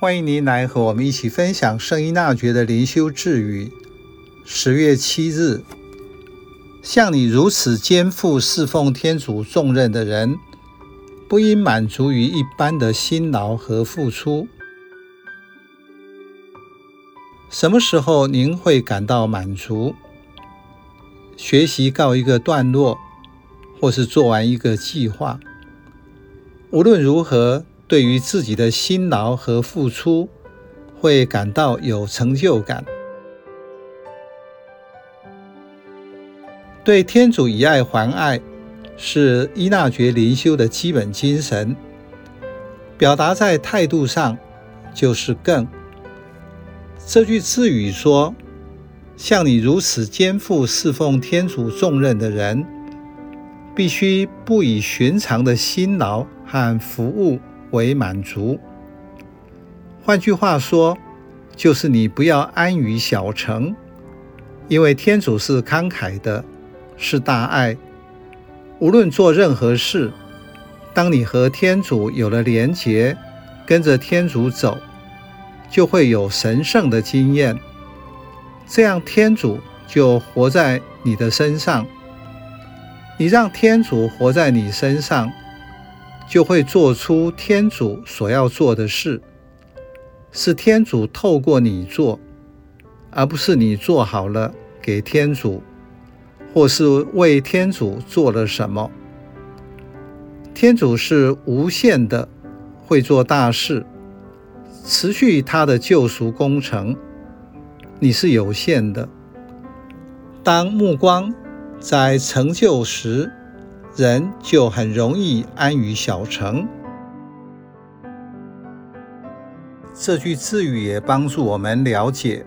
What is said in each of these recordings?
欢迎您来和我们一起分享圣依纳爵的灵修智语。十月七日，像你如此肩负侍奉天主重任的人，不应满足于一般的辛劳和付出。什么时候您会感到满足？学习告一个段落，或是做完一个计划。无论如何。对于自己的辛劳和付出，会感到有成就感。对天主以爱还爱，是伊纳爵灵修的基本精神。表达在态度上，就是更。这句智语说：“像你如此肩负侍奉天主重任的人，必须不以寻常的辛劳和服务。”为满足。换句话说，就是你不要安于小成，因为天主是慷慨的，是大爱。无论做任何事，当你和天主有了连结，跟着天主走，就会有神圣的经验。这样，天主就活在你的身上。你让天主活在你身上。就会做出天主所要做的事，是天主透过你做，而不是你做好了给天主，或是为天主做了什么。天主是无限的，会做大事，持续他的救赎工程。你是有限的。当目光在成就时，人就很容易安于小成。这句智语也帮助我们了解，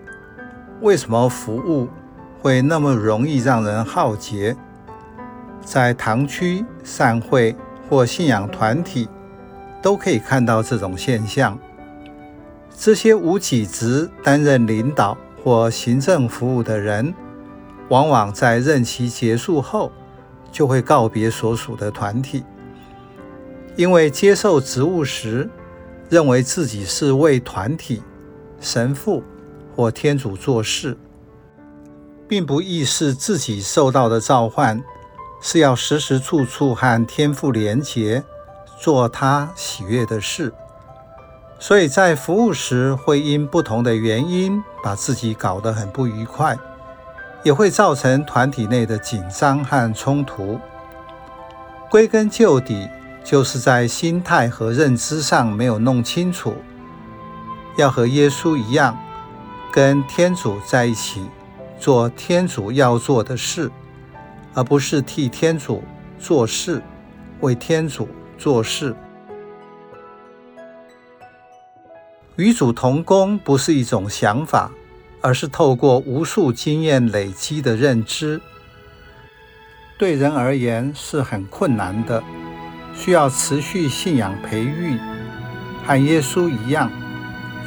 为什么服务会那么容易让人耗竭。在堂区、善会或信仰团体，都可以看到这种现象。这些无己职担任领导或行政服务的人，往往在任期结束后，就会告别所属的团体，因为接受职务时，认为自己是为团体、神父或天主做事，并不意识自己受到的召唤是要时时处处和天父连结，做他喜悦的事，所以在服务时会因不同的原因把自己搞得很不愉快。也会造成团体内的紧张和冲突。归根究底，就是在心态和认知上没有弄清楚，要和耶稣一样，跟天主在一起，做天主要做的事，而不是替天主做事，为天主做事。与主同工不是一种想法。而是透过无数经验累积的认知，对人而言是很困难的，需要持续信仰培育，和耶稣一样，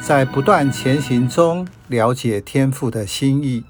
在不断前行中了解天父的心意。